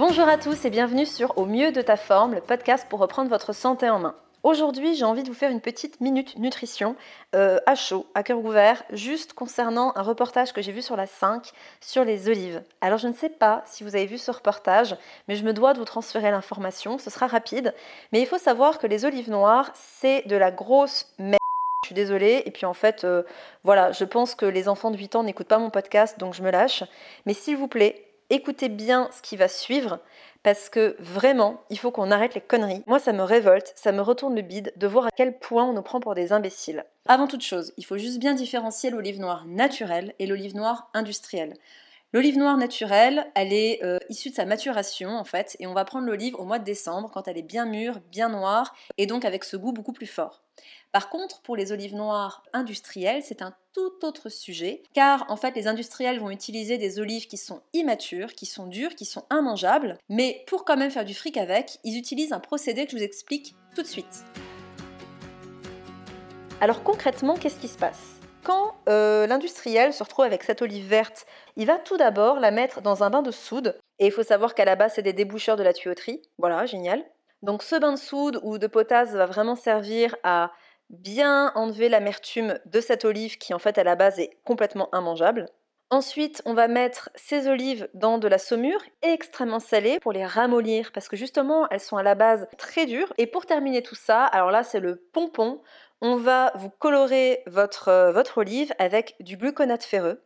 Bonjour à tous et bienvenue sur Au mieux de ta forme, le podcast pour reprendre votre santé en main. Aujourd'hui, j'ai envie de vous faire une petite minute nutrition euh, à chaud, à cœur ouvert, juste concernant un reportage que j'ai vu sur la 5 sur les olives. Alors, je ne sais pas si vous avez vu ce reportage, mais je me dois de vous transférer l'information, ce sera rapide. Mais il faut savoir que les olives noires, c'est de la grosse merde. Je suis désolée. Et puis en fait, euh, voilà, je pense que les enfants de 8 ans n'écoutent pas mon podcast, donc je me lâche. Mais s'il vous plaît, écoutez bien ce qui va suivre parce que vraiment, il faut qu'on arrête les conneries. Moi, ça me révolte, ça me retourne le bide de voir à quel point on nous prend pour des imbéciles. Avant toute chose, il faut juste bien différencier l'olive noire naturelle et l'olive noire industrielle. L'olive noire naturelle, elle est euh, issue de sa maturation en fait, et on va prendre l'olive au mois de décembre quand elle est bien mûre, bien noire, et donc avec ce goût beaucoup plus fort. Par contre, pour les olives noires industrielles, c'est un tout autre sujet, car en fait les industriels vont utiliser des olives qui sont immatures, qui sont dures, qui sont immangeables, mais pour quand même faire du fric avec, ils utilisent un procédé que je vous explique tout de suite. Alors concrètement, qu'est-ce qui se passe? Quand euh, l'industriel se retrouve avec cette olive verte, il va tout d'abord la mettre dans un bain de soude. Et il faut savoir qu'à la base, c'est des déboucheurs de la tuyauterie. Voilà, génial. Donc ce bain de soude ou de potasse va vraiment servir à bien enlever l'amertume de cette olive qui en fait à la base est complètement immangeable. Ensuite, on va mettre ces olives dans de la saumure extrêmement salée pour les ramollir parce que justement, elles sont à la base très dures. Et pour terminer tout ça, alors là, c'est le pompon. On va vous colorer votre, euh, votre olive avec du gluconate ferreux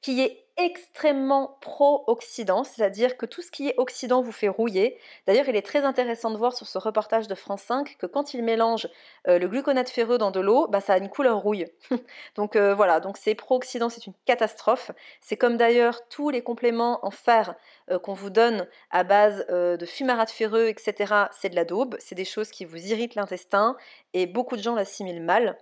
qui est extrêmement pro-oxydant, c'est-à-dire que tout ce qui est oxydant vous fait rouiller. D'ailleurs, il est très intéressant de voir sur ce reportage de France 5 que quand il mélange euh, le gluconate ferreux dans de l'eau, bah, ça a une couleur rouille. donc euh, voilà, donc c'est pro-oxydant, c'est une catastrophe. C'est comme d'ailleurs tous les compléments en fer euh, qu'on vous donne à base de fumarate ferreux, etc. C'est de la daube, c'est des choses qui vous irritent l'intestin et beaucoup de gens l'assimilent mal.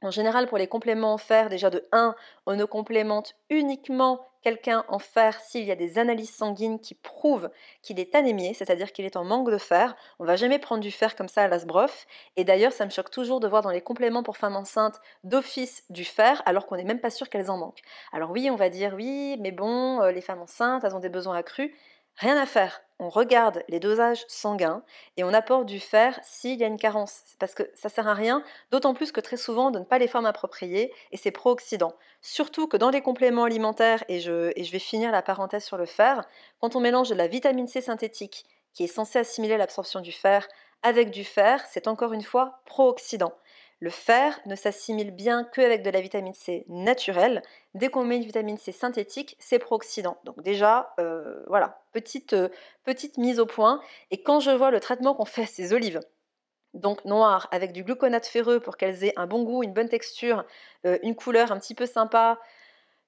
En général, pour les compléments en fer, déjà de 1, on ne complémente uniquement quelqu'un en fer s'il y a des analyses sanguines qui prouvent qu'il est anémié, c'est-à-dire qu'il est en manque de fer. On va jamais prendre du fer comme ça à l'asbrof. Et d'ailleurs, ça me choque toujours de voir dans les compléments pour femmes enceintes d'office du fer, alors qu'on n'est même pas sûr qu'elles en manquent. Alors oui, on va dire oui, mais bon, euh, les femmes enceintes, elles ont des besoins accrus. Rien à faire, on regarde les dosages sanguins et on apporte du fer s'il y a une carence. Parce que ça sert à rien, d'autant plus que très souvent on ne donne pas les formes appropriées et c'est pro-oxydant. Surtout que dans les compléments alimentaires, et je, et je vais finir la parenthèse sur le fer, quand on mélange de la vitamine C synthétique qui est censée assimiler l'absorption du fer avec du fer, c'est encore une fois pro-oxydant. Le fer ne s'assimile bien qu'avec de la vitamine C naturelle. Dès qu'on met une vitamine C synthétique, c'est pro-oxydant. Donc déjà, euh, voilà, petite, euh, petite mise au point. Et quand je vois le traitement qu'on fait à ces olives, donc noires, avec du gluconate ferreux pour qu'elles aient un bon goût, une bonne texture, euh, une couleur un petit peu sympa,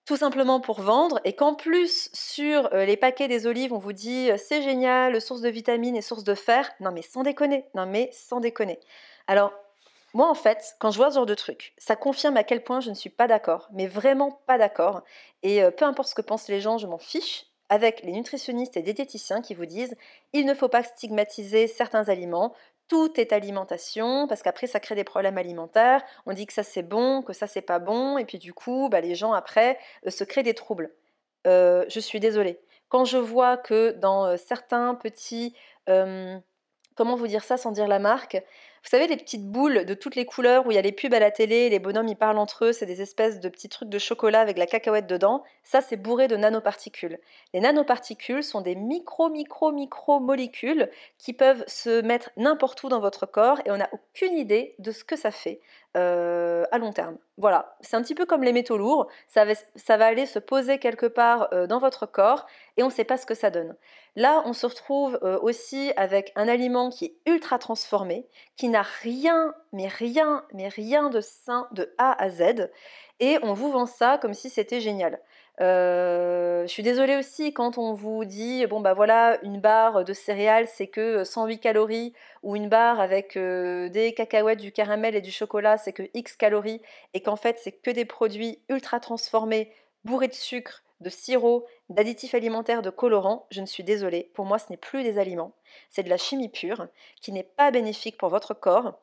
tout simplement pour vendre, et qu'en plus sur les paquets des olives, on vous dit c'est génial, source de vitamines et source de fer, non mais sans déconner, non mais sans déconner. Alors moi, en fait, quand je vois ce genre de truc, ça confirme à quel point je ne suis pas d'accord, mais vraiment pas d'accord. Et euh, peu importe ce que pensent les gens, je m'en fiche avec les nutritionnistes et diététiciens qui vous disent il ne faut pas stigmatiser certains aliments, tout est alimentation, parce qu'après ça crée des problèmes alimentaires, on dit que ça c'est bon, que ça c'est pas bon, et puis du coup, bah, les gens après euh, se créent des troubles. Euh, je suis désolée. Quand je vois que dans certains petits comment vous dire ça sans dire la marque Vous savez, les petites boules de toutes les couleurs où il y a les pubs à la télé, les bonhommes ils parlent entre eux, c'est des espèces de petits trucs de chocolat avec la cacahuète dedans. Ça, c'est bourré de nanoparticules. Les nanoparticules sont des micro, micro, micro molécules qui peuvent se mettre n'importe où dans votre corps et on n'a aucune idée de ce que ça fait euh, à long terme. Voilà, c'est un petit peu comme les métaux lourds, ça va, aller se poser quelque part euh, dans votre corps et on ne sait pas ce que ça donne. Là, on se retrouve euh, aussi avec un aliment qui est ultra transformé, qui n'a rien, mais rien, mais rien de sain de A à Z, et on vous vend ça comme si c'était génial. Euh, je suis désolée aussi quand on vous dit bon bah voilà une barre de céréales c'est que 108 calories ou une barre avec euh, des cacahuètes, du caramel et du chocolat c'est que X calories et qu'en fait c'est que des produits ultra transformés bourrés de sucre, de sirop, d'additifs alimentaires, de colorants, je ne suis désolée, pour moi ce n'est plus des aliments, c'est de la chimie pure qui n'est pas bénéfique pour votre corps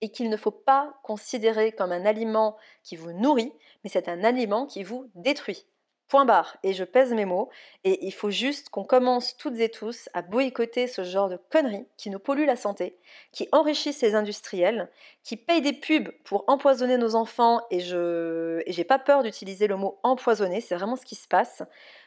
et qu'il ne faut pas considérer comme un aliment qui vous nourrit, mais c'est un aliment qui vous détruit. Point barre. Et je pèse mes mots. Et il faut juste qu'on commence toutes et tous à boycotter ce genre de conneries qui nous polluent la santé, qui enrichissent les industriels, qui payent des pubs pour empoisonner nos enfants. Et je et j'ai pas peur d'utiliser le mot empoisonner. C'est vraiment ce qui se passe.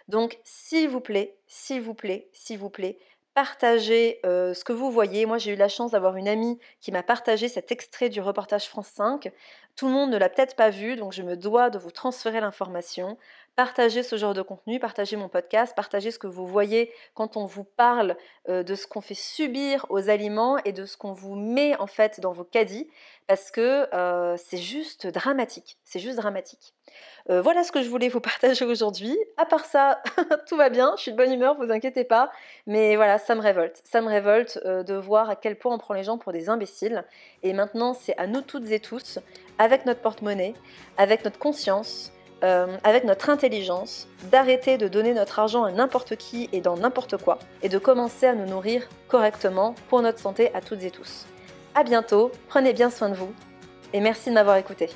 Donc, s'il vous plaît, s'il vous plaît, s'il vous plaît, partagez ce que vous voyez. Moi, j'ai eu la chance d'avoir une amie qui m'a partagé cet extrait du reportage France 5. Tout le monde ne l'a peut-être pas vu, donc je me dois de vous transférer l'information. Partagez ce genre de contenu, partagez mon podcast, partagez ce que vous voyez quand on vous parle de ce qu'on fait subir aux aliments et de ce qu'on vous met en fait dans vos caddies, parce que c'est juste dramatique. C'est juste dramatique. voilà ce que je voulais vous partager aujourd'hui. À part ça, tout va bien, je suis de bonne humeur, vous inquiétez pas. Mais voilà, ça me révolte. Ça me révolte de voir à quel point on prend les gens pour des imbéciles. Et maintenant, c'est à nous toutes et tous, avec notre porte-monnaie, avec notre conscience, avec notre intelligence, d'arrêter de donner notre argent à n'importe qui et dans n'importe quoi, et de commencer à nous nourrir correctement pour notre santé à toutes et tous. A bientôt, prenez bien soin de vous, et merci de m'avoir écouté.